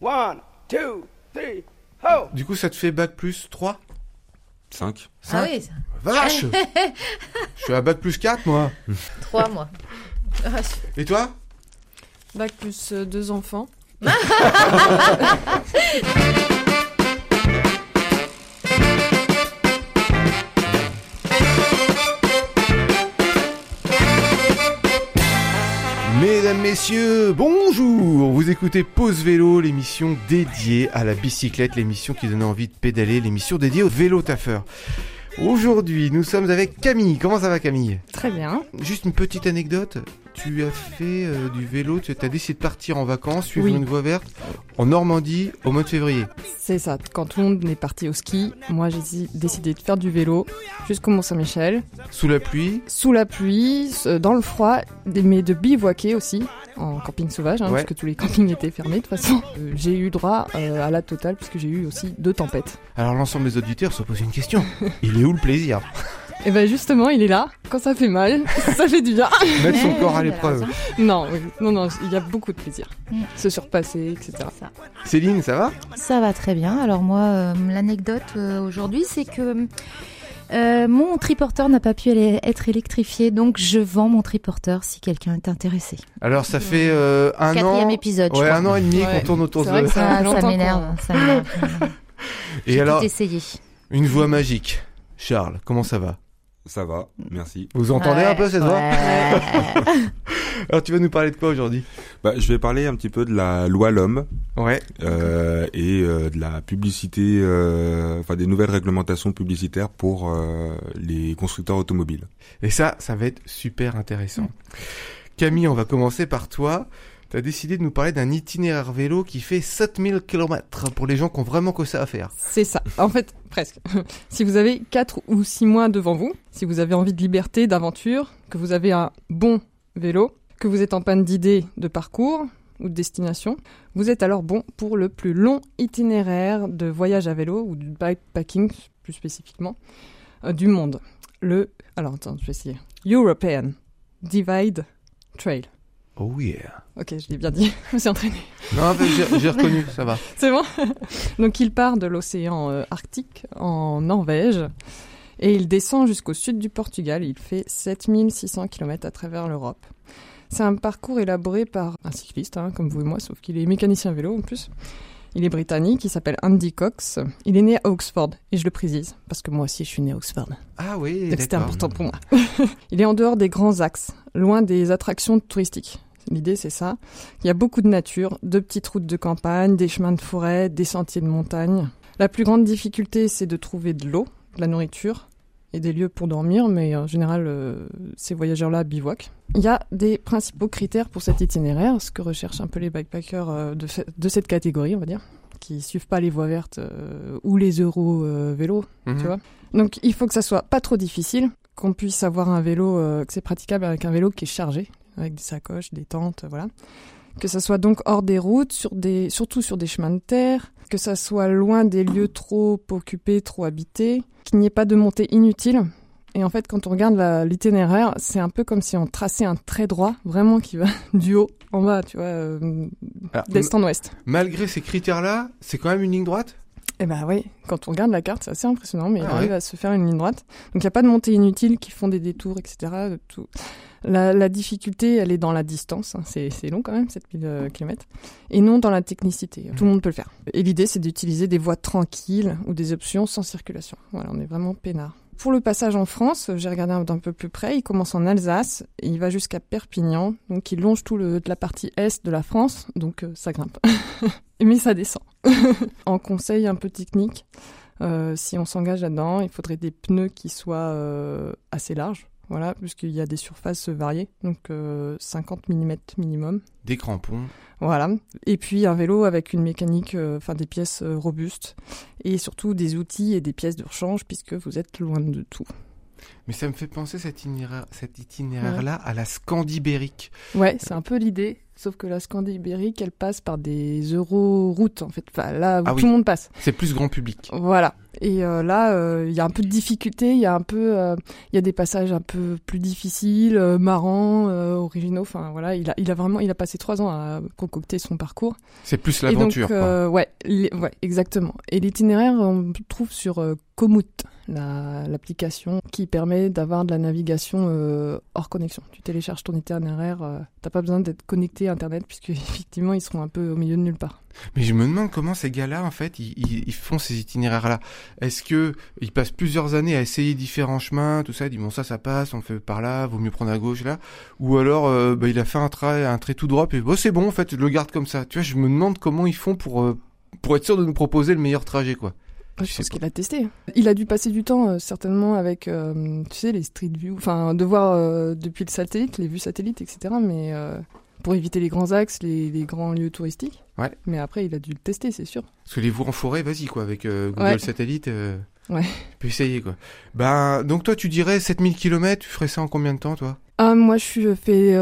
One, two, three, ho! Du coup, ça te fait bac plus 3 5. Ah oui, ça. Vache Je suis à bac plus 4, moi. trois mois. Ah, Et toi? Bac plus euh, deux enfants. messieurs, bonjour Vous écoutez Pause Vélo, l'émission dédiée à la bicyclette, l'émission qui donne envie de pédaler, l'émission dédiée au vélo taffeur. Aujourd'hui, nous sommes avec Camille. Comment ça va Camille? Très bien. Juste une petite anecdote. Tu as fait euh, du vélo, tu as décidé de partir en vacances, suivre Oui. une voie verte en Normandie au mois de février. C'est ça. Quand tout le monde est parti au ski, moi j'ai dé- décidé de faire du vélo jusqu'au Mont-Saint-Michel, Sous la pluie. sous la pluie, dans le froid, mais de bivouaquer aussi en camping sauvage, hein, Ouais. parce que tous les campings étaient fermés de toute façon. Euh, j'ai eu droit euh, à la totale puisque j'ai eu aussi deux tempêtes. Alors l'ensemble des auditeurs se posent une question. Il est où le plaisir? Et ben justement, il est là. Quand ça fait mal, ça fait du bien. Mettre son corps à l'épreuve. raison. Non, oui, non, non, il y a beaucoup de plaisir. Mm. Se surpasser, etc. Céline, ça va? Ça va très bien. Alors moi, euh, l'anecdote euh, aujourd'hui, c'est que euh, mon triporteur n'a pas pu aller- être électrifié, donc je vends mon triporteur si quelqu'un est intéressé. Alors ça fait euh, un Quatrième an. épisode, je Ouais, crois. un an et demi Ouais. qu'on tourne autour de vrai que ça- Ça, ça m'énerve, ça m'énerve. Et J'ai alors, essayé. une voix magique. Charles, comment ça va? Ça va, merci. Vous entendez Ouais, un peu cette voix ouais. Alors tu vas nous parler de quoi aujourd'hui? Bah, je vais parler un petit peu de la loi l'homme Ouais. euh, et euh, de la publicité, euh, enfin des nouvelles réglementations publicitaires pour euh, les constructeurs automobiles. Et ça, ça va être super intéressant. Camille, on va commencer par toi. Tu as décidé de nous parler d'un itinéraire vélo qui fait 7000 km pour les gens qui ont vraiment que ça à faire. C'est ça. En fait, presque. si vous avez 4 ou 6 mois devant vous, si vous avez envie de liberté, d'aventure, que vous avez un bon vélo, que vous êtes en panne d'idées de parcours ou de destination, vous êtes alors bon pour le plus long itinéraire de voyage à vélo ou du bikepacking plus spécifiquement euh, du monde. Le alors attends, je vais essayer. European Divide Trail. Oh yeah. Ok, je l'ai bien dit. je me suis entraînée. Non, j'ai reconnu, ça va. C'est bon Donc il part de l'océan euh, Arctique en Norvège et il descend jusqu'au sud du Portugal. Il fait 7600 km à travers l'Europe. C'est un parcours élaboré par un cycliste, hein, comme vous et moi, sauf qu'il est mécanicien vélo en plus. Il est britannique, il s'appelle Andy Cox. Il est né à Oxford, et je le précise, parce que moi aussi je suis né à Oxford. Ah oui, Donc c'était important pour moi. il est en dehors des grands axes, loin des attractions touristiques. L'idée, c'est ça. Il y a beaucoup de nature, de petites routes de campagne, des chemins de forêt, des sentiers de montagne. La plus grande difficulté, c'est de trouver de l'eau, de la nourriture et des lieux pour dormir, mais en général, euh, ces voyageurs-là bivouaquent. Il y a des principaux critères pour cet itinéraire, ce que recherchent un peu les backpackers euh, de, ce- de cette catégorie, on va dire, qui suivent pas les voies vertes euh, ou les euros vélos, Mhm. tu vois. Donc il faut que ça soit pas trop difficile, qu'on puisse avoir un vélo, que c'est praticable avec un vélo qui est chargé, avec des sacoches, des tentes, voilà. Que ça soit donc hors des routes, sur des, surtout sur des chemins de terre, que ça soit loin des lieux trop occupés, trop habités, qu'il n'y ait pas de montée inutile. Et en fait, quand on regarde l'itinéraire, c'est un peu comme si on traçait un trait droit, vraiment qui va du haut en bas, tu vois, euh, d'est en ouest. malgré ces critères-là, c'est quand même une ligne droite? Eh ben oui, quand on regarde la carte, c'est assez impressionnant, mais il Ah arrive ouais. à se faire une ligne droite. Donc il n'y a pas de montée inutile qui font des détours, etc. Tout. La, la difficulté, elle est dans la distance, hein. c'est c'est long quand même, 7000 km, et non dans la technicité. Tout le monde peut le faire. Et l'idée, c'est d'utiliser des voies tranquilles ou des options sans circulation. Voilà, on est vraiment peinard. Pour le passage en France, j'ai regardé un- d'un peu plus près, il commence en Alsace et il va jusqu'à Perpignan, donc il longe tout le, la partie est de la France, donc euh, ça grimpe. Mais ça descend. en conseil un peu technique, euh, si on s'engage là-dedans, il faudrait des pneus qui soient euh, assez larges, voilà, puisqu'il y a des surfaces variées, donc euh, 50 mm minimum. Des crampons. Voilà. Et puis un vélo avec une mécanique, euh, enfin des pièces euh, robustes, et surtout des outils et des pièces de rechange, puisque vous êtes loin de tout. Mais ça me fait penser cet itinéraire, cet itinéraire-là à la Scandibérique. Ouais, c'est un peu l'idée. Sauf que la Scandie ibérique, elle passe par des euroroutes, en fait. Enfin, là où Ah tout le monde passe. C'est plus grand public. Voilà. Et euh, là, euh, il y a un peu de difficulté, il y a un peu, euh, il y a des passages un peu plus difficiles, euh, marrants, euh, originaux. Enfin voilà, il a, il a vraiment, il a passé trois ans à concocter son parcours. C'est plus l'aventure. euh, ouais, les- ouais, exactement. Et l'itinéraire, on le trouve sur euh, L'application qui permet d'avoir de la navigation euh, hors connexion. Tu télécharges ton itinéraire, euh, t'as pas besoin d'être connecté à Internet puisque effectivement ils seront un peu au milieu de nulle part. Mais je me demande comment ces gars-là, en fait, ils, ils- font ces itinéraires-là. Est-ce que ils passent plusieurs années à essayer différents chemins, tout ça, ils disent bon ça, ça passe, on le fait par là, vaut mieux prendre à gauche là, ou alors euh, bah, il a fait un trait, un trait tout droit, puis bon c'est bon en fait, je le garde comme ça. Tu vois, je me demande comment ils font pour euh, pour être sûr de nous proposer le meilleur trajet quoi. Je je pense qu'il a testé. Il a dû passer du temps euh, certainement avec, euh, tu sais, les street view, enfin de voir euh, depuis le satellite, les vues satellites, etc. Mais pour éviter les grands axes, les, les grands lieux touristiques. Ouais. Mais après, il a dû le tester, c'est sûr. Parce que les voies en forêt, vas-y quoi, avec Google Ouais. Satellite. Ouais. Tu peux essayer quoi. Ben donc toi tu dirais 7000 km, tu ferais ça en combien de temps toi? Ah, moi, je fais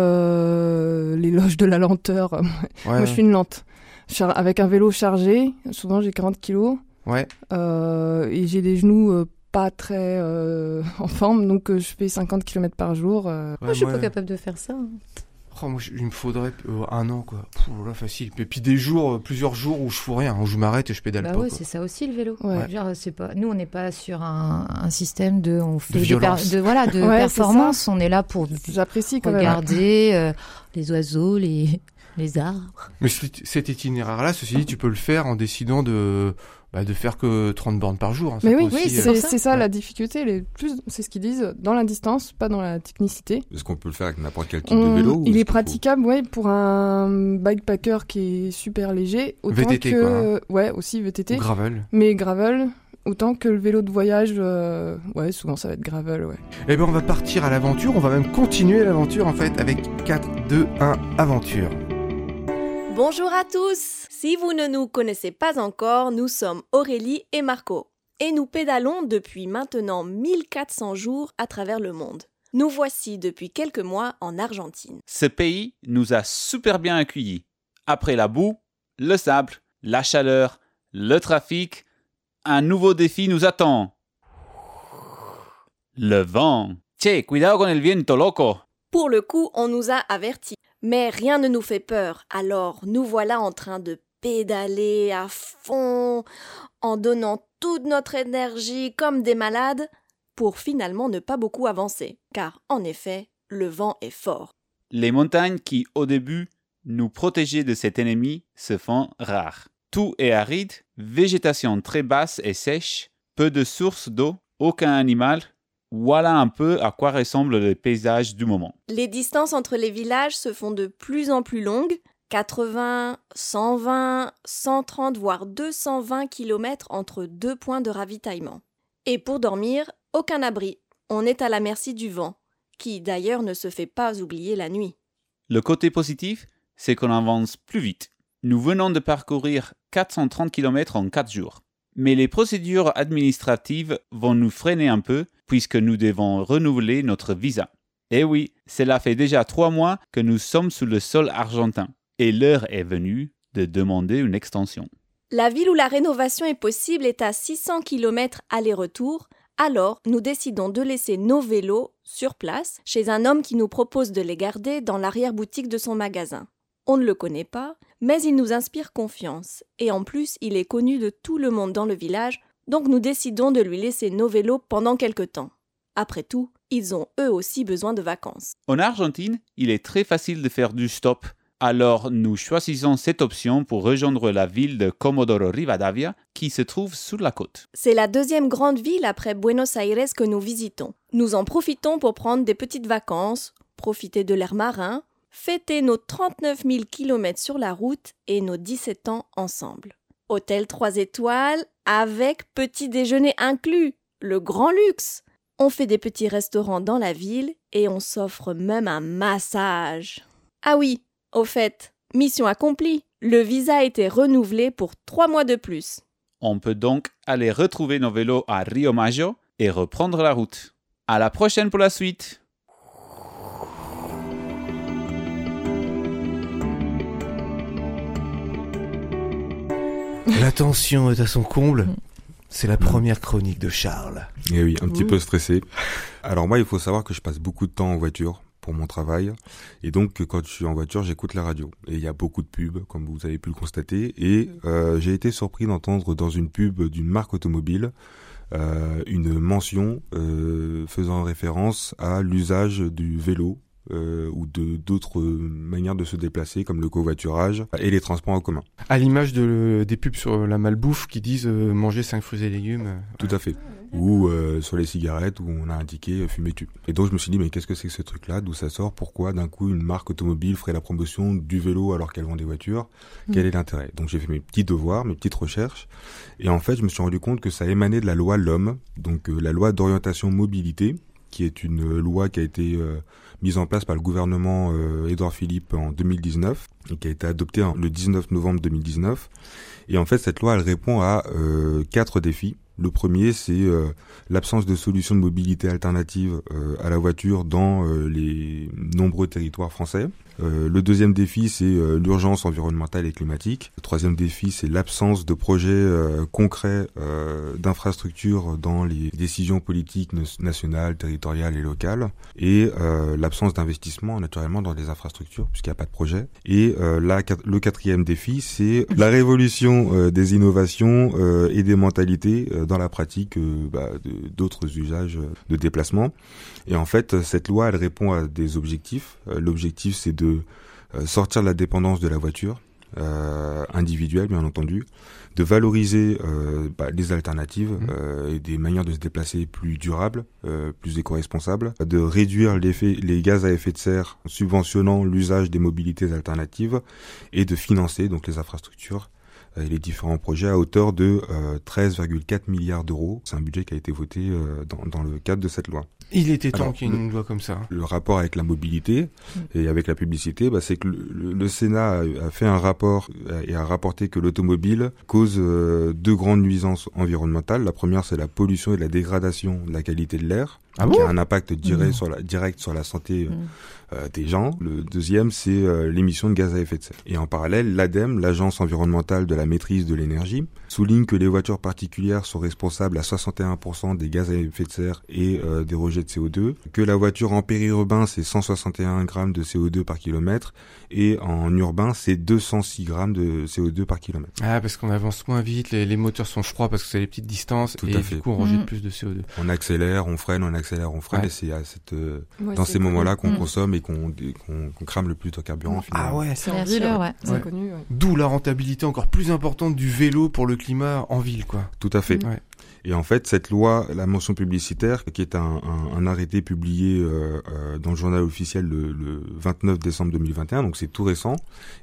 l'éloge de la lenteur. Moi, je suis une lente. Char- avec un vélo chargé, souvent j'ai 40 kilos, Ouais. euh, et j'ai des genoux euh, pas très euh, en forme, donc euh, je fais 50 km par jour. euh. Ouais, Moi, je suis moi- pas capable de faire ça. hein. Oh, moi, il me faudrait euh, un an, quoi. Pff, là, facile. Et puis des jours, euh, plusieurs jours où je fous rien, où je m'arrête et je pédale Bah pas. ouais, c'est ça aussi le vélo. Ouais. Genre, c'est pas, nous, on n'est pas sur un, un système de, on fait des violence. de voilà, de Ouais, performance. On est là pour J'apprécie quand même. regarder euh, les oiseaux, les, les arbres. Mais cet itinéraire-là, ceci dit, tu peux le faire en décidant de, bah, de faire que 30 bornes par jour. hein. Mais oui, oui, euh, c'est ça. c'est ça Ouais. la difficulté. Les plus, c'est ce qu'ils disent dans la distance, pas dans la technicité. Est-ce qu'on peut le faire avec n'importe quel type On- de vélo ou il est faut- praticable, ouais, pour un bikepacker qui est super léger, autant VTT, que quoi, hein. ouais aussi VTT, ou gravel. mais gravel. Autant que le vélo de voyage, euh, ouais, souvent ça va être gravel, ouais. Eh ben, on va partir à l'aventure. On va même continuer l'aventure, en fait, avec 4, 2, 1, aventure. Bonjour à tous Si vous ne nous connaissez pas encore, nous sommes Aurélie et Marco. Et nous pédalons depuis maintenant 1400 jours à travers le monde. Nous voici depuis quelques mois en Argentine. Ce pays nous a super bien accueillis. Après la boue, le sable, la chaleur, le trafic, un nouveau défi nous attend. Le vent. Che, cuidado con el viento, loco. Pour le coup, on nous a avertis. Mais rien ne nous fait peur, alors nous voilà en train de pédaler à fond, en donnant toute notre énergie comme des malades, pour finalement ne pas beaucoup avancer, car en effet, le vent est fort. Les montagnes qui, au début, nous protégeaient de cet ennemi se font rares. Tout est aride, végétation très basse et sèche, peu de sources d'eau, aucun animal. Voilà un peu à quoi ressemble le paysage du moment. Les distances entre les villages se font de plus en plus longues, 80, 120, 130 voire 220 km entre deux points de ravitaillement. Et pour dormir, aucun abri. On est à la merci du vent, qui d'ailleurs ne se fait pas oublier la nuit. Le côté positif, c'est qu'on avance plus vite. Nous venons de parcourir 430 km en 4 jours. Mais les procédures administratives vont nous freiner un peu puisque nous devons renouveler notre visa. Et oui, cela fait déjà 3 mois que nous sommes sous le sol argentin. Et l'heure est venue de demander une extension. La ville où la rénovation est possible est à 600 km aller-retour, alors nous décidons de laisser nos vélos sur place chez un homme qui nous propose de les garder dans l'arrière-boutique de son magasin. On ne le connaît pas, mais il nous inspire confiance, et en plus il est connu de tout le monde dans le village, donc nous décidons de lui laisser nos vélos pendant quelque temps. Après tout, ils ont eux aussi besoin de vacances. En Argentine, il est très facile de faire du stop. Alors nous choisissons cette option pour rejoindre la ville de Comodoro Rivadavia qui se trouve sur la côte. C'est la deuxième grande ville après Buenos Aires que nous visitons. Nous en profitons pour prendre des petites vacances, profiter de l'air marin, fêter nos 39 000 km sur la route et nos 17 ans ensemble. Hôtel 3 étoiles avec petit déjeuner inclus, le grand luxe. On fait des petits restaurants dans la ville et on s'offre même un massage. Ah oui, au fait, mission accomplie. Le visa a été renouvelé pour trois mois de plus. On peut donc aller retrouver nos vélos à Rio Maggio et reprendre la route. À la prochaine pour la suite. La tension est à son comble. C'est la première chronique de Charles. Et oui, un petit Ouh. peu stressé. Alors moi, il faut savoir que je passe beaucoup de temps en voiture pour mon travail. Et donc, quand je suis en voiture, j'écoute la radio. Et il y a beaucoup de pubs, comme vous avez pu le constater. Et euh, j'ai été surpris d'entendre dans une pub d'une marque automobile euh, une mention euh, faisant référence à l'usage du vélo euh, ou de d'autres manières de se déplacer, comme le covoiturage et les transports en commun. À l'image de, des pubs sur la malbouffe qui disent euh, manger 5 fruits et légumes. euh, Tout à fait. Ou euh, sur les cigarettes où on a indiqué euh, fumer tu. Et donc je me suis dit mais qu'est-ce que c'est que ce truc-là? D'où ça sort? Pourquoi d'un coup une marque automobile ferait la promotion du vélo alors qu'elle vend des voitures Quel est l'intérêt? Donc j'ai fait mes petits devoirs, mes petites recherches, et en fait je me suis rendu compte que ça émanait de la loi L'Homme, donc euh, la loi d'orientation mobilité, qui est une euh, loi qui a été euh, mise en place par le gouvernement euh, Édouard Philippe en 2019 et qui a été adoptée le 19 novembre 2019. Et en fait, cette loi, elle répond à euh, quatre défis. Le premier, c'est euh, l'absence de solutions de mobilité alternatives euh, à la voiture dans les nombreux territoires français. Euh, le deuxième défi, c'est euh, l'urgence environnementale et climatique. Le troisième défi, c'est l'absence de projets euh, concrets d'infrastructures dans les décisions politiques na- nationales, territoriales et locales. Et l'absence d'investissement, naturellement, dans des infrastructures, puisqu'il n'y a pas de projet. Et le quatrième défi, c'est la révolution des innovations et des mentalités dans la pratique bah, d'autres usages de déplacement. Et en fait, cette loi, elle répond à des objectifs. L'objectif, c'est de euh, sortir de la dépendance de la voiture, euh, individuelle bien entendu, de valoriser euh, bah, les alternatives euh, et des manières de se déplacer plus durables, euh, plus éco-responsables, de réduire les gaz à effet de serre en subventionnant l'usage des mobilités alternatives et de financer donc les infrastructures et les différents projets à hauteur de euh, 13,4 milliards d'euros. C'est un budget qui a été voté euh, dans, dans le cadre de cette loi. Il était temps qu'il y ait le- une loi comme ça. Le rapport avec la mobilité Mm. et avec la publicité, bah, c'est que le, Sénat a, a fait un rapport euh, et a rapporté que l'automobile cause euh, deux grandes nuisances environnementales. La première, c'est la pollution et la dégradation de la qualité de l'air, Ah qui bon a un impact direct Non. sur la, direct sur la santé euh, Mm. euh, des gens. Le deuxième, c'est euh, l'émission de gaz à effet de serre. Et en parallèle, l'ADEME, l'Agence environnementale de la maîtrise de l'énergie, souligne que les voitures particulières sont responsables à 61% des gaz à effet de serre et euh, des de CO2, que la voiture en périurbain, c'est 161 grammes de CO2 par kilomètre, et en urbain, c'est 206 grammes de CO2 par kilomètre. Ah, parce qu'on avance moins vite, les, les moteurs sont froids parce que c'est les petites distances Tout et à du fait. coup on rejette Mhm. plus de CO2. On accélère, on freine, on accélère, on freine, Ouais. et c'est à cette, euh, Ouais, dans ces moments-là qu'on Mm. consomme et qu'on crame le plus de carburant. finalement. Ah ouais. C'est en Bien ville, sûr, ouais. ouais. c'est Ouais. connu. ouais. D'où la rentabilité encore plus importante du vélo pour le climat en ville, quoi. Tout à fait. Mm. Et en fait, cette loi, la mention publicitaire, qui est un, un- un arrêté publié euh, euh, dans le journal officiel le, le 29 décembre 2021, donc c'est tout récent,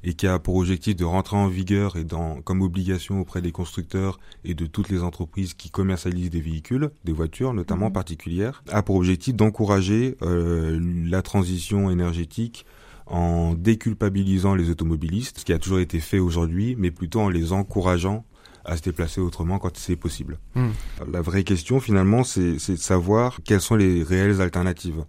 et qui a pour objectif de rentrer en vigueur et dans, comme obligation auprès des constructeurs et de toutes les entreprises qui commercialisent des véhicules, des voitures notamment Mhm. particulières, a pour objectif d'encourager euh, la transition énergétique en déculpabilisant les automobilistes, ce qui a toujours été fait aujourd'hui, mais plutôt en les encourageant à se déplacer autrement quand c'est possible. Hmm. La vraie question finalement, c'est c'est de savoir quelles sont les réelles alternatives.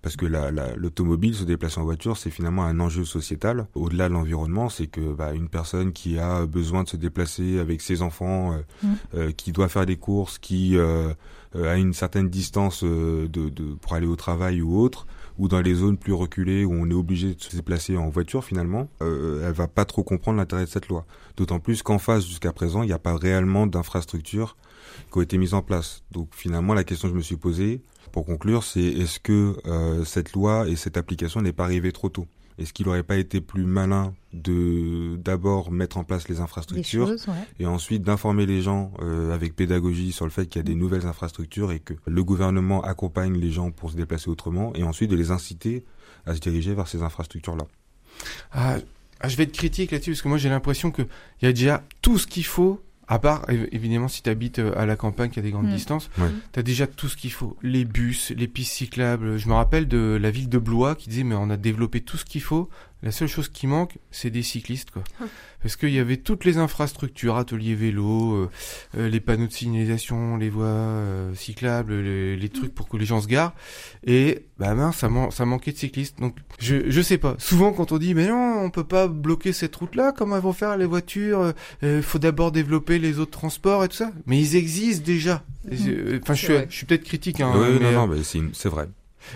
Parce que la- la- l'automobile, se déplacer en voiture, c'est finalement un enjeu sociétal. Au-delà de l'environnement, c'est que bah, une personne qui a besoin de se déplacer avec ses enfants, euh, Mm. euh, qui doit faire des courses, qui euh, euh, a une certaine distance euh, de, de, pour aller au travail ou autre, ou dans les zones plus reculées où on est obligé de se déplacer en voiture finalement, euh, elle va pas trop comprendre l'intérêt de cette loi. D'autant plus qu'en face, jusqu'à présent, il n'y a pas réellement d'infrastructures qui ont été mises en place. Donc finalement, la question que je me suis posée, pour conclure, c'est est-ce que euh, cette loi et cette application n'est pas arrivée trop tôt? Est-ce qu'il n'aurait pas été plus malin de d'abord mettre en place les infrastructures choses, ouais. et ensuite d'informer les gens euh, avec pédagogie sur le fait qu'il y a des nouvelles infrastructures et que le gouvernement accompagne les gens pour se déplacer autrement et ensuite de les inciter à se diriger vers ces infrastructures-là? Ah, ah, je vais être critique là-dessus parce que moi j'ai l'impression qu'il y a déjà tout ce qu'il faut. À part, év- évidemment, si tu habites à la campagne qui a des grandes Mm. distances, Ouais. tu as déjà tout ce qu'il faut. Les bus, les pistes cyclables. Je me rappelle de la ville de Blois qui disait, mais on a développé tout ce qu'il faut. La seule chose qui manque, c'est des cyclistes, quoi. Parce qu'il y avait toutes les infrastructures, ateliers vélo, euh, euh, les panneaux de signalisation, les voies euh, cyclables, les, les trucs pour que les gens se garent. Et bah mince, ça, man- ça manquait de cyclistes. Donc je je sais pas. Souvent quand on dit mais non, on peut pas bloquer cette route-là, comment elles vont faire les voitures Il faut d'abord développer les autres transports et tout ça. Mais ils existent déjà. Et, euh, Enfin, je suis je suis peut-être critique. Hein, Oui, mais, non, euh, non, mais c'est vrai.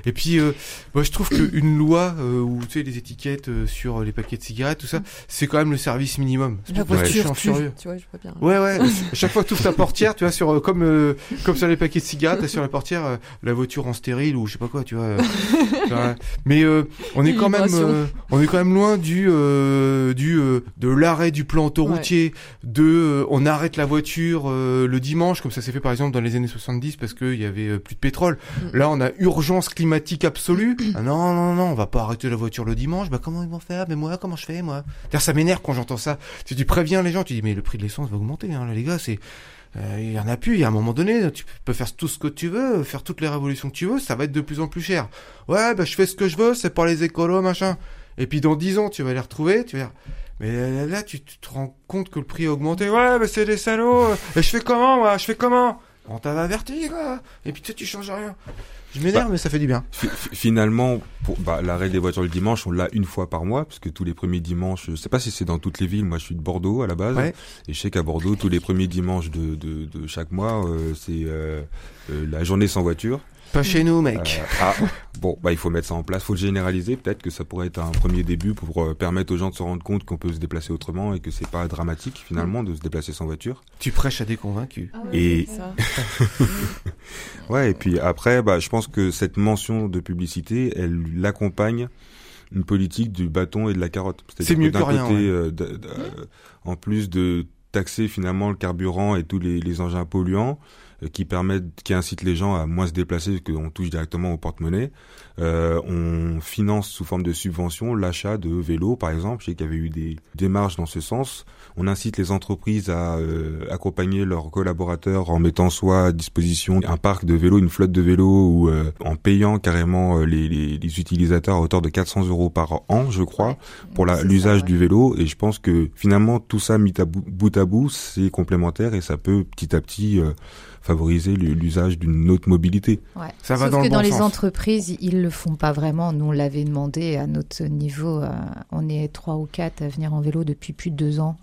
Et puis, euh, moi, je trouve qu'une loi euh, où tu sais les étiquettes euh, sur les paquets de cigarettes, tout ça, c'est quand même le service minimum. C'est La voiture tue, furieux. tu vois, je vois bien. Ouais, ouais. à chaque fois que tu ouvres ta portière, tu vois, sur euh, comme euh, comme sur les paquets de cigarettes, sur la portière euh, la voiture en stérile ou je sais pas quoi, tu vois. ouais. Mais euh, on est quand même euh, on est quand même loin du euh, du euh, de l'arrêt du plan autoroutier, de euh, on arrête la voiture euh, le dimanche comme ça s'est fait par exemple dans les années 70 parce qu'il y avait plus de pétrole. Mm. Là, on a urgence climatique absolue. Ah non, non, non, on va pas arrêter la voiture le dimanche. Bah comment ils vont faire? Mais moi, comment je fais moi? Ça m'énerve quand j'entends ça. Tu, tu préviens les gens, tu dis mais le prix de l'essence va augmenter, hein, les gars. C'est euh, il y en a plus. Il y a un moment donné, tu peux faire tout ce que tu veux, faire toutes les révolutions que tu veux, ça va être de plus en plus cher. Ouais, bah je fais ce que je veux, c'est pour les écolos, machin. Et puis dans 10 ans, tu vas les retrouver, tu vas mais là, tu, te rends compte que le prix a augmenté. Ouais, mais c'est des salauds. Et je fais comment, moi? Je fais comment? On t'avait averti, quoi. Et puis tu tu changes rien. Je m'énerve, mais ça fait du bien. Fi- fi- Finalement, pour bah, l'arrêt des voitures le dimanche, on l'a une fois par mois, parce que tous les premiers dimanches, je sais pas si c'est dans toutes les villes, moi je suis de Bordeaux à la base, Ouais. et je sais qu'à Bordeaux, tous les premiers dimanches de, de, de chaque mois, euh, c'est euh, euh, la journée sans voiture. Pas chez nous, mec. Euh, ah, bon, bah il faut mettre ça en place, faut le généraliser, peut-être que ça pourrait être un premier début pour euh, permettre aux gens de se rendre compte qu'on peut se déplacer autrement et que c'est pas dramatique finalement de se déplacer sans voiture. Tu prêches à des convaincus. Et Ça. Ouais, et puis après, bah, je pense que cette mention de publicité, elle l'accompagne une politique du bâton et de la carotte. C'est mieux que rien, côté, ouais. euh, d- d- en plus de taxer finalement le carburant et tous les, les engins polluants qui permettent, qui incitent les gens à moins se déplacer qu'on touche directement au porte-monnaie, on finance sous forme de subvention l'achat de vélos, par exemple. Je sais qu'il y avait eu des démarches dans ce sens. On incite les entreprises à euh, accompagner leurs collaborateurs en mettant soit à disposition un parc de vélos, une flotte de vélos, ou euh, en payant carrément euh, les, les, les utilisateurs à hauteur de 400 euros par an, je crois, pour l'usage ouais. du vélo. Et je pense que finalement tout ça mis à bout, bout à bout, c'est complémentaire et ça peut petit à petit euh, favoriser l'usage d'une autre mobilité. Ouais. Ça va Sauf dans que le dans les entreprises, ils le font pas vraiment. Nous, on l'avait demandé à notre niveau. euh, on est trois ou quatre à venir en vélo depuis plus de deux ans.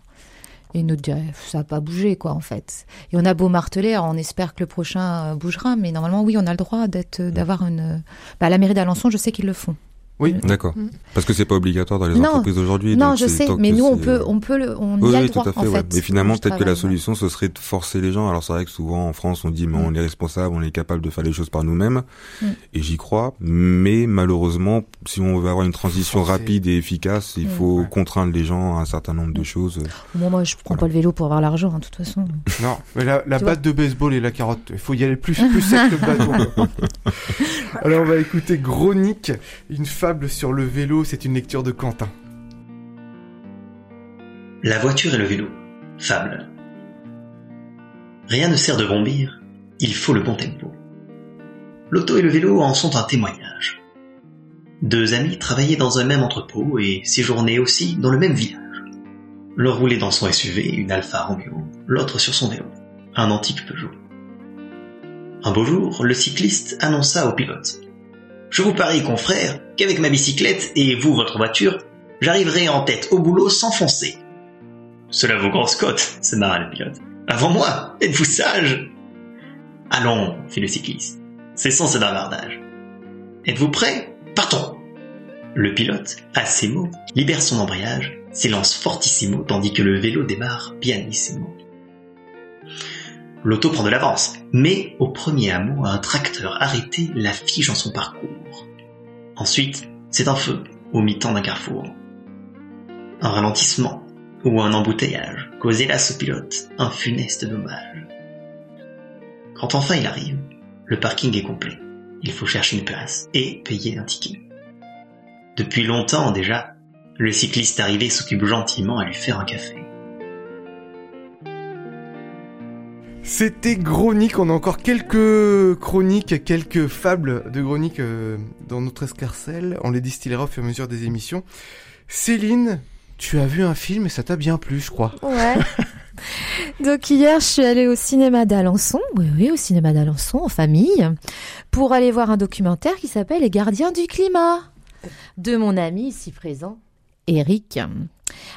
Et nous dirait, ça n'a pas bougé, quoi, en fait. Et on a beau marteler, alors on espère que le prochain euh, bougera, mais normalement, oui, on a le droit d'être, d'avoir une. Bah, à la mairie d'Alençon, je sais qu'ils le font. Oui. D'accord. Mm. Parce que c'est pas obligatoire dans les Non. entreprises aujourd'hui. non, je sais, mais nous, on peut, euh, on peut, le, on Oui, y a oui, le droit, tout à fait. en ouais. fait. Mais finalement, peut-être que la solution, ce serait de forcer les gens. Alors c'est vrai que souvent en France, on dit, mais Mm. on est responsable, on est capable de faire les choses par nous-mêmes, Mm. et j'y crois. Mais malheureusement, si on veut avoir une transition Forcer. rapide et efficace, il Mm. faut Ouais. contraindre les gens à un certain nombre de choses. Moi, moi, je prends Voilà. pas le vélo pour avoir l'argent, hein, de toute façon. Non, mais la, la batte de baseball et la carotte, il faut y aller plus, plus sec que le bâton. Alors on va écouter Gronique, une sur le vélo, c'est une lecture de Quentin. La voiture et le vélo. Fable. Rien ne sert de bondir, il faut le bon tempo. L'auto et le vélo en sont un témoignage. Deux amis travaillaient dans un même entrepôt et séjournaient aussi dans le même village. L'un roulait dans son SUV, une Alfa Romeo, l'autre sur son vélo, un antique Peugeot. Un beau jour, le cycliste annonça au pilote. Je vous parie, confrère, qu'avec ma bicyclette et vous, votre voiture, j'arriverai en tête au boulot sans foncer. Cela vaut grosse cote, se marra le pilote. Avant moi, êtes-vous sage? Allons, fit le cycliste. Cessons ce bavardage. Êtes-vous prêt? Partons Le pilote, à ces mots, libère son embrayage, s'élance fortissimo tandis que le vélo démarre pianissimo. L'auto prend de l'avance, mais au premier hameau, un tracteur arrêté la fige en son parcours. Ensuite, c'est un feu au mi-temps d'un carrefour. Un ralentissement ou un embouteillage cause hélas au pilote un funeste dommage. Quand enfin il arrive, le parking est complet. Il faut chercher une place et payer un ticket. Depuis longtemps déjà, le cycliste arrivé s'occupe gentiment à lui faire un café. C'était Gronique, on a encore quelques chroniques, quelques fables de Gronique euh, dans notre escarcelle, on les distillera au fur et à mesure des émissions. Céline, tu as vu un film et ça t'a bien plu, je crois. Ouais. Donc hier, je suis allée au cinéma d'Alençon, oui, oui, au cinéma d'Alençon, en famille, pour aller voir un documentaire qui s'appelle Les gardiens du climat, de mon ami ici présent, Eric.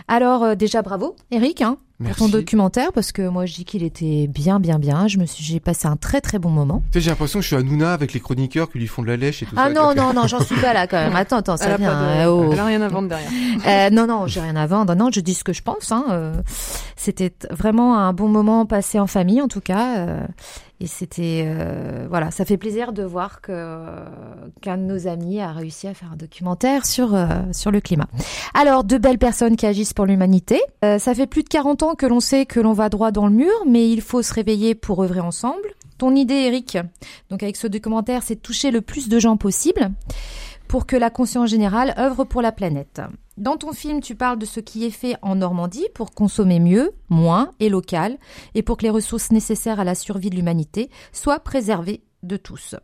Alors euh, déjà bravo, Eric, hein, pour ton documentaire, parce que moi je dis qu'il était bien, bien, bien. Je me suis, j'ai passé un très, très bon moment. Tu sais, j'ai l'impression que je suis à Nouna avec les chroniqueurs qui lui font de la lèche et tout Ah ça. non, non, non, j'en suis pas là quand même. Attends, attends, ça vient. de- hein, oh. elle a rien à vendre derrière. Euh, non, non, j'ai rien à vendre. Non, je dis ce que je pense. Hein. euh, C'était vraiment un bon moment passé en famille, en tout cas. euh, Et c'était, euh, voilà, ça fait plaisir de voir que qu'un de nos amis a réussi à faire un documentaire sur euh, sur le climat. Alors, deux belles personnes qui agissent pour l'humanité. Euh, ça fait plus de 40 ans que l'on sait que l'on va droit dans le mur, mais il faut se réveiller pour œuvrer ensemble. Ton idée, Eric, donc avec ce documentaire, c'est toucher le plus de gens possible pour que la conscience générale œuvre pour la planète. Dans ton film, tu parles de ce qui est fait en Normandie pour consommer mieux, moins et local, et pour que les ressources nécessaires à la survie de l'humanité soient préservées de tous.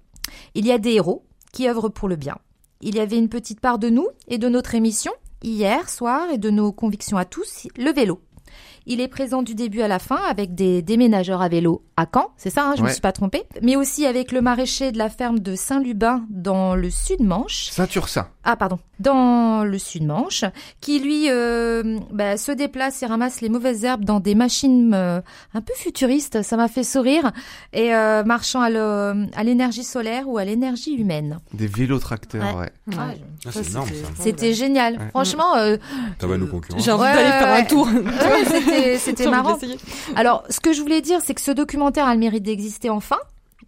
Il y a des héros qui œuvrent pour le bien. Il y avait une petite part de nous et de notre émission, hier soir, et de nos convictions à tous, le vélo. Il est présent du début à la fin avec des déménageurs à vélo à Caen, c'est ça, hein, je ne Ouais. me suis pas trompée, mais aussi avec le maraîcher de la ferme de Saint-Lubin dans le sud-Manche. Ceinture sain. Ah pardon, dans le sud-Manche, qui lui euh, bah, se déplace et ramasse les mauvaises herbes dans des machines euh, un peu futuristes, ça m'a fait sourire, et euh, marchant à l'énergie solaire ou à l'énergie humaine. Des vélos tracteurs, Ouais. ouais. Ah, Ah, c'est énorme ça. C'était génial, Ouais. franchement, euh, Ça va nous concurrencer. J'ai envie Ouais, d'aller faire un tour. ouais, c'était marrant. Alors, ce que je voulais dire, c'est que ce documentaire a le mérite d'exister enfin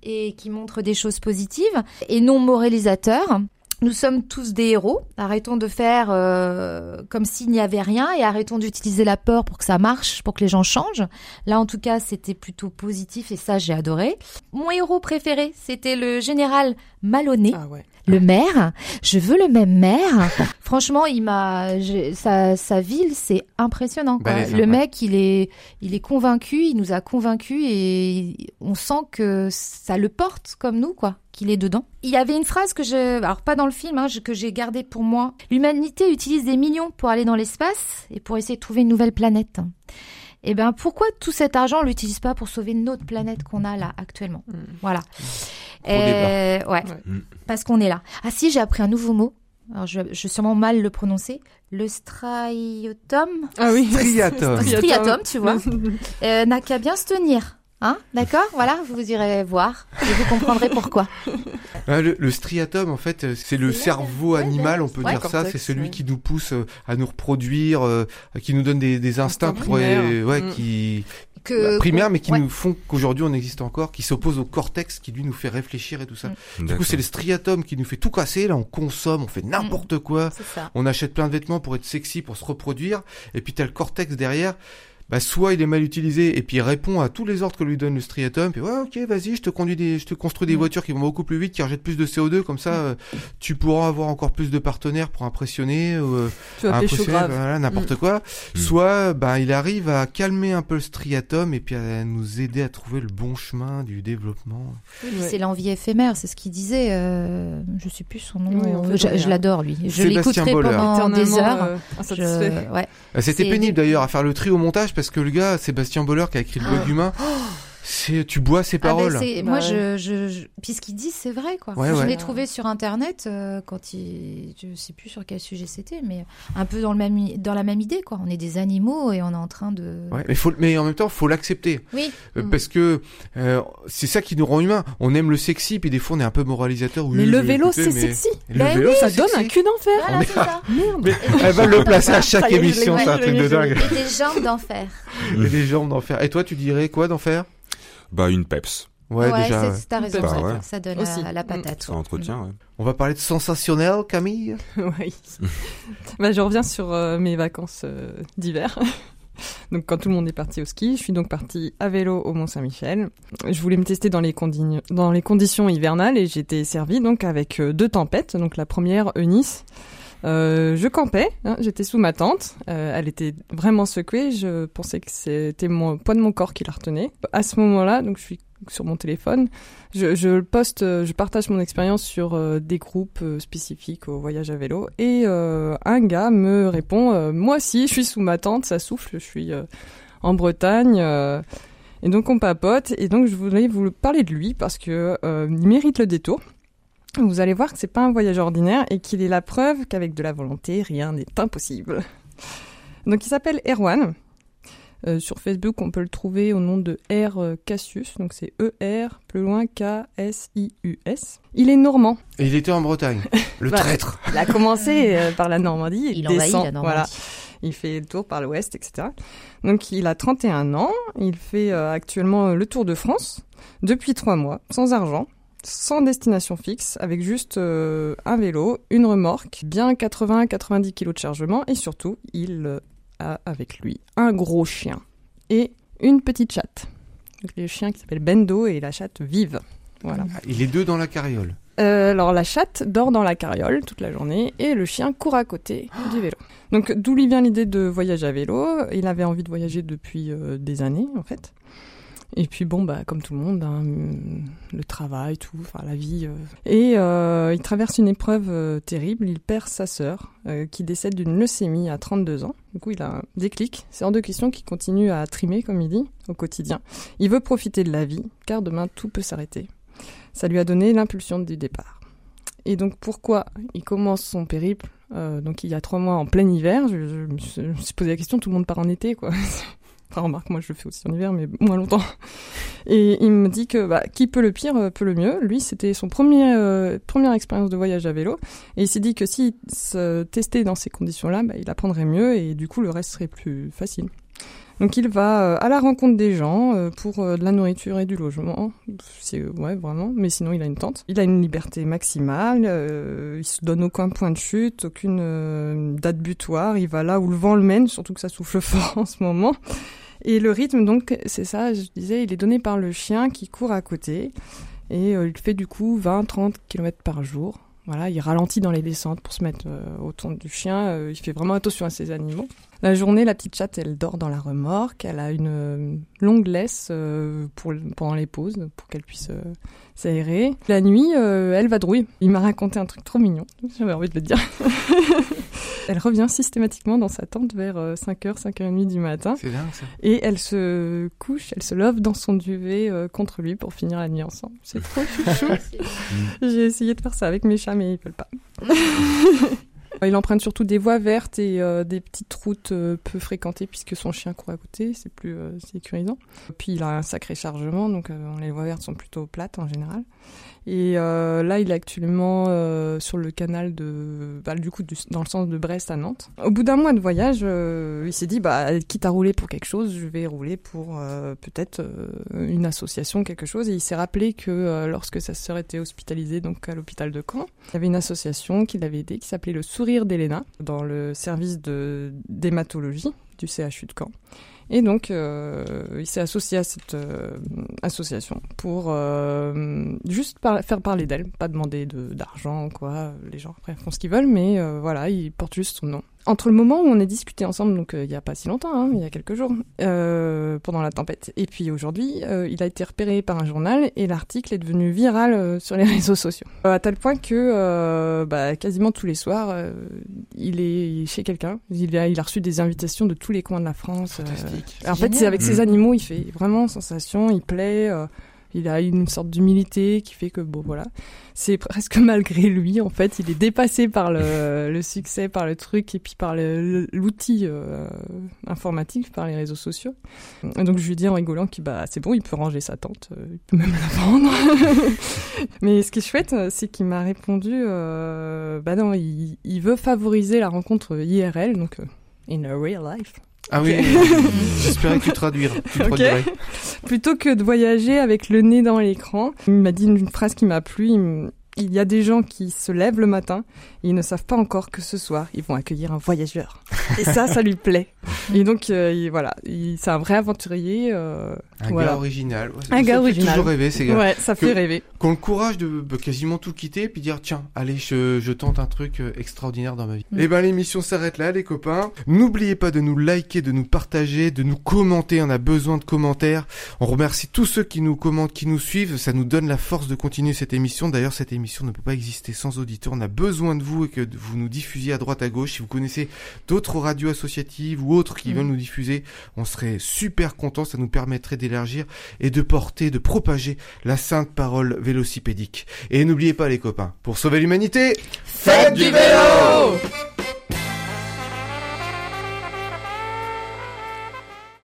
et qui montre des choses positives et non moralisateurs. Nous sommes tous des héros. Arrêtons de faire euh, comme s'il n'y avait rien et arrêtons d'utiliser la peur pour que ça marche, pour que les gens changent. Là, en tout cas, c'était plutôt positif et ça, j'ai adoré. Mon héros préféré, c'était le général Maloney. Ah ouais. Le maire, je veux le même maire. Franchement, il m'a, sa, sa ville, c'est impressionnant. Quoi. Le ouais. mec, il est, il est convaincu, il nous a convaincus et on sent que ça le porte comme nous, quoi, qu'il est dedans. Il y avait une phrase que je, alors pas dans le film, hein, que j'ai gardée pour moi. L'humanité utilise des millions pour aller dans l'espace et pour essayer de trouver une nouvelle planète. Eh ben, pourquoi tout cet argent on l'utilise pas pour sauver notre planète qu'on a là actuellement? Mm. Voilà. Gros Euh, ouais. Ouais. Mm. Parce qu'on est là. Ah si, j'ai appris un nouveau mot. Alors, je, je vais sûrement mal le prononcer. Le striatum. Ah oui. Striatum. Striatum, tu vois. Euh, n'a qu'à bien se tenir. Hein D'accord Voilà, vous irez voir et vous comprendrez pourquoi. Ah, le, le striatum, en fait, c'est le cerveau animal, on peut ouais. dire ça. C'est celui ouais. qui nous pousse euh, à nous reproduire, euh, qui nous donne des, des instincts Instinct pour, euh, ouais, Mm. qui Que, bah, primaires, mais qui ouais. nous font qu'aujourd'hui on existe encore, qui s'opposent au cortex, qui lui nous fait réfléchir et tout ça. Mm. Du coup, c'est le striatum qui nous fait tout casser. Là, on consomme, on fait n'importe quoi. On achète plein de vêtements pour être sexy, pour se reproduire. Et puis t'as le cortex derrière. Bah, soit il est mal utilisé et puis il répond à tous les ordres que lui donne le striatum. Puis ouais, ok, vas-y, je te conduis des, je te construis des Mm. voitures qui vont beaucoup plus vite, qui rejettent plus de CO2. Comme ça, euh, tu pourras avoir encore plus de partenaires pour impressionner. ou, euh, Tu impressionner, voilà, n'importe quoi. Mm. Soit, bah, il arrive à calmer un peu le striatum et puis à nous aider à trouver le bon chemin du développement. Oui, Ouais. C'est l'envie éphémère, c'est ce qu'il disait. Euh, je sais plus son nom. Oui, on fait je je l'adore lui. Je Sébastien l'écouterai pendant des heures. euh, Je- ouais. Euh, C'était pénible d'ailleurs à faire le tri au montage parce que le gars, Sébastien Boller, qui a écrit le blog humain, c'est tu bois ses Ah ben, paroles. Bah moi, ouais. je, je, je- puis ce qu'il dit, c'est vrai, quoi. Ouais, je ouais. l'ai trouvé sur internet euh, quand il, je sais plus sur quel sujet c'était, mais un peu dans le même, i- dans la même idée, quoi. On est des animaux et on est en train de. Ouais, mais, faut, mais en même temps, faut l'accepter. Oui. Euh, Mm. Parce que euh, c'est ça qui nous rend humains. On aime le sexy, puis des fois on est un peu moralisateur. Oui, Mais je le vélo, c'est mais- sexy. Le Ben vélo, oui, Ça donne sexy. un cul d'enfer. Voilà, ça. Mais elle va le placer à chaque est, émission, c'est un truc de dingue. Et des jambes d'enfer. Et des jambes d'enfer. Et toi, tu dirais quoi d'enfer? Bah, une peps. Ouais, déjà. c'est- ouais. t'as raison. Bah ça, ouais. ça donne Aussi. la, la Mm. patate. Ça entretient, ouais. On va parler de sensationnel, Camille? Oui. bah, je reviens sur euh, mes vacances euh, d'hiver. donc, quand tout le monde est parti au ski, je suis donc partie à vélo au Mont-Saint-Michel. Je voulais me tester dans les, condi- dans les conditions hivernales et j'étais servie donc avec euh, deux tempêtes. Donc, la première, Eunice. Euh, je campais, hein, j'étais sous ma tente. Euh, elle était vraiment secouée. Je pensais que c'était mon poids de mon corps qui la retenait. À ce moment-là, donc je suis sur mon téléphone. Je, poste, euh, je partage mon expérience sur des groupes spécifiques au voyage à vélo. Et un gars me répond Moi aussi, je suis sous ma tente, ça souffle, je suis en Bretagne. et donc on papote. Et donc je voulais vous parler de lui parce que il mérite le détour. Vous allez voir que c'est pas un voyage ordinaire et qu'il est la preuve qu'avec de la volonté, rien n'est impossible. Donc il s'appelle Erwan. Euh, sur Facebook, on peut le trouver au nom de R euh, Cassius, donc c'est E-R, plus loin K-S-I-U-S. Il est normand. Et il était en Bretagne. Le Bah, traître. Il a commencé euh, par la Normandie, il, Il envahit descend, la Normandie. voilà. Il fait le tour par l'ouest, etc. Donc il a 31 ans, il fait euh, actuellement le tour de France depuis trois mois, sans argent, sans destination fixe, avec juste euh, un vélo, une remorque, bien 80-90 kilos de chargement, et surtout, il euh, a avec lui un gros chien et une petite chatte. Donc le chien qui s'appelle Bendo et la chatte Vive. Voilà. Ah, Il est deux dans la carriole. Euh, alors la chatte dort dans la carriole toute la journée et le chien court à côté du vélo. Donc d'où lui vient l'idée de voyager à vélo? Il avait envie de voyager depuis euh, des années en fait. Et puis bon bah comme tout le monde, hein, le travail, tout, enfin la vie. euh. Et euh, il traverse une épreuve euh, terrible. Il perd sa sœur qui décède d'une leucémie à 32 ans. Du coup il a un déclic. C'est hors de question qu'il continue à trimer comme il dit au quotidien. Il veut profiter de la vie car demain tout peut s'arrêter. Ça lui a donné l'impulsion du départ. Et donc pourquoi il commence son périple Donc il y a trois mois en plein hiver? Je me suis posé la question. Tout le monde part en été, quoi. Enfin, remarque, moi je le fais aussi en hiver, mais moins longtemps. Et il me dit que bah, qui peut le pire euh, peut le mieux. Lui, c'était son premier euh, première expérience de voyage à vélo, et il s'est dit que s'il se testait dans ces conditions-là, bah, il apprendrait mieux, et du coup le reste serait plus facile. Donc il va euh, à la rencontre des gens pour de la nourriture et du logement. C'est ouais vraiment, mais sinon il a une tente. Il a une liberté maximale. il se donne aucun point de chute, aucune date butoir. Il va là où le vent le mène, surtout que ça souffle fort en ce moment. Et le rythme, donc, c'est ça, je disais, il est donné par le chien qui court à côté. Et euh, il fait du coup 20-30 km par jour. Voilà, il ralentit dans les descentes pour se mettre euh, autour du chien. Euh, il fait vraiment attention à ses animaux. La journée, la petite chatte, elle dort dans la remorque. Elle a une longue laisse pour, pendant les pauses pour qu'elle puisse s'aérer. La nuit, elle vadrouille. Il m'a raconté un truc trop mignon. J'avais envie de le dire. elle revient systématiquement dans sa tente vers 5h, 5h30 du matin. C'est dingue ça. Et elle se couche, elle se love dans son duvet euh, contre lui pour finir la nuit ensemble. C'est trop chouchou. J'ai essayé de faire ça avec mes chats, mais ils veulent pas. Il emprunte surtout des voies vertes et euh, des petites routes euh, peu fréquentées puisque son chien court à côté, c'est plus euh, sécurisant. Puis il a un sacré chargement, donc euh, les voies vertes sont plutôt plates en général. Et euh, là, il est actuellement euh, sur le canal de, bah, du coup, dans le sens de Brest à Nantes. Au bout d'un mois de voyage, euh, il s'est dit, bah, quitte à rouler pour quelque chose, je vais rouler pour peut-être une association, quelque chose. Et il s'est rappelé que lorsque sa sœur était hospitalisée, donc à l'hôpital de Caen, il y avait une association qui l'avait aidé, qui s'appelait le Sourire d'Elena, dans le service de d'hématologie du CHU de Caen. Et donc, euh, il s'est associé à cette euh, association pour euh, juste faire parler d'elle, pas demander de- d'argent, quoi. Les gens après font ce qu'ils veulent, mais voilà, il porte juste son nom. Entre le moment où on a discuté ensemble, donc euh, il y a pas si longtemps, hein, il y a quelques jours, euh, pendant la tempête, et puis aujourd'hui, euh, il a été repéré par un journal et l'article est devenu viral euh, sur les réseaux sociaux. Euh, à tel point que euh, bah, quasiment tous les soirs, euh, il est chez quelqu'un. Il a, il a reçu des invitations de tous les coins de la France. euh, en fait, c'est avec Mm. ses animaux, il fait vraiment sensation, il plaît, euh, il a une sorte d'humilité qui fait que, bon, voilà, c'est presque malgré lui, en fait, il est dépassé par le, le succès, par le truc, et puis par l'outil euh, informatique, par les réseaux sociaux. Et donc, je lui dis en rigolant qu'il, bah, c'est bon, il peut ranger sa tente, euh, il peut même la vendre. Mais ce qui est chouette, c'est qu'il m'a répondu, euh, bah non, il, il veut favoriser la rencontre IRL, donc euh, in a real life. Ah oui, j'espérais que tu traduire. Tu traduirais. plutôt que de voyager avec le nez dans l'écran. Il m'a dit une phrase qui m'a plu. Il, il y a des gens qui se lèvent le matin et ils ne savent pas encore que ce soir, ils vont accueillir un voyageur. Et ça, ça lui plaît. Et donc, euh, il- voilà, il- c'est un vrai aventurier. euh, Un voilà. gars original. Ouais, Un ça gars fait original. toujours rêver, ces gars. Ouais, ça Que- fait rêver. Qui ont le courage de bah, quasiment tout quitter puis dire tiens, allez, je, je tente un truc euh, extraordinaire dans ma vie. Mm. Et ben l'émission s'arrête là, les copains. N'oubliez pas de nous liker, de nous partager, de nous commenter. On a besoin de commentaires. On remercie tous ceux qui nous commentent, qui nous suivent. Ça nous donne la force de continuer cette émission. D'ailleurs, cette émission ne peut pas exister sans auditeurs. On a besoin de vous et que vous nous diffusiez à droite, à gauche. Si vous connaissez d'autres radios associatives ou autres qui Mm. veulent nous diffuser, on serait super contents. Ça nous permettrait d'élargir et de porter, de propager la sainte parole vélocipédique. Et n'oubliez pas les copains, pour sauver l'humanité, Faites du vélo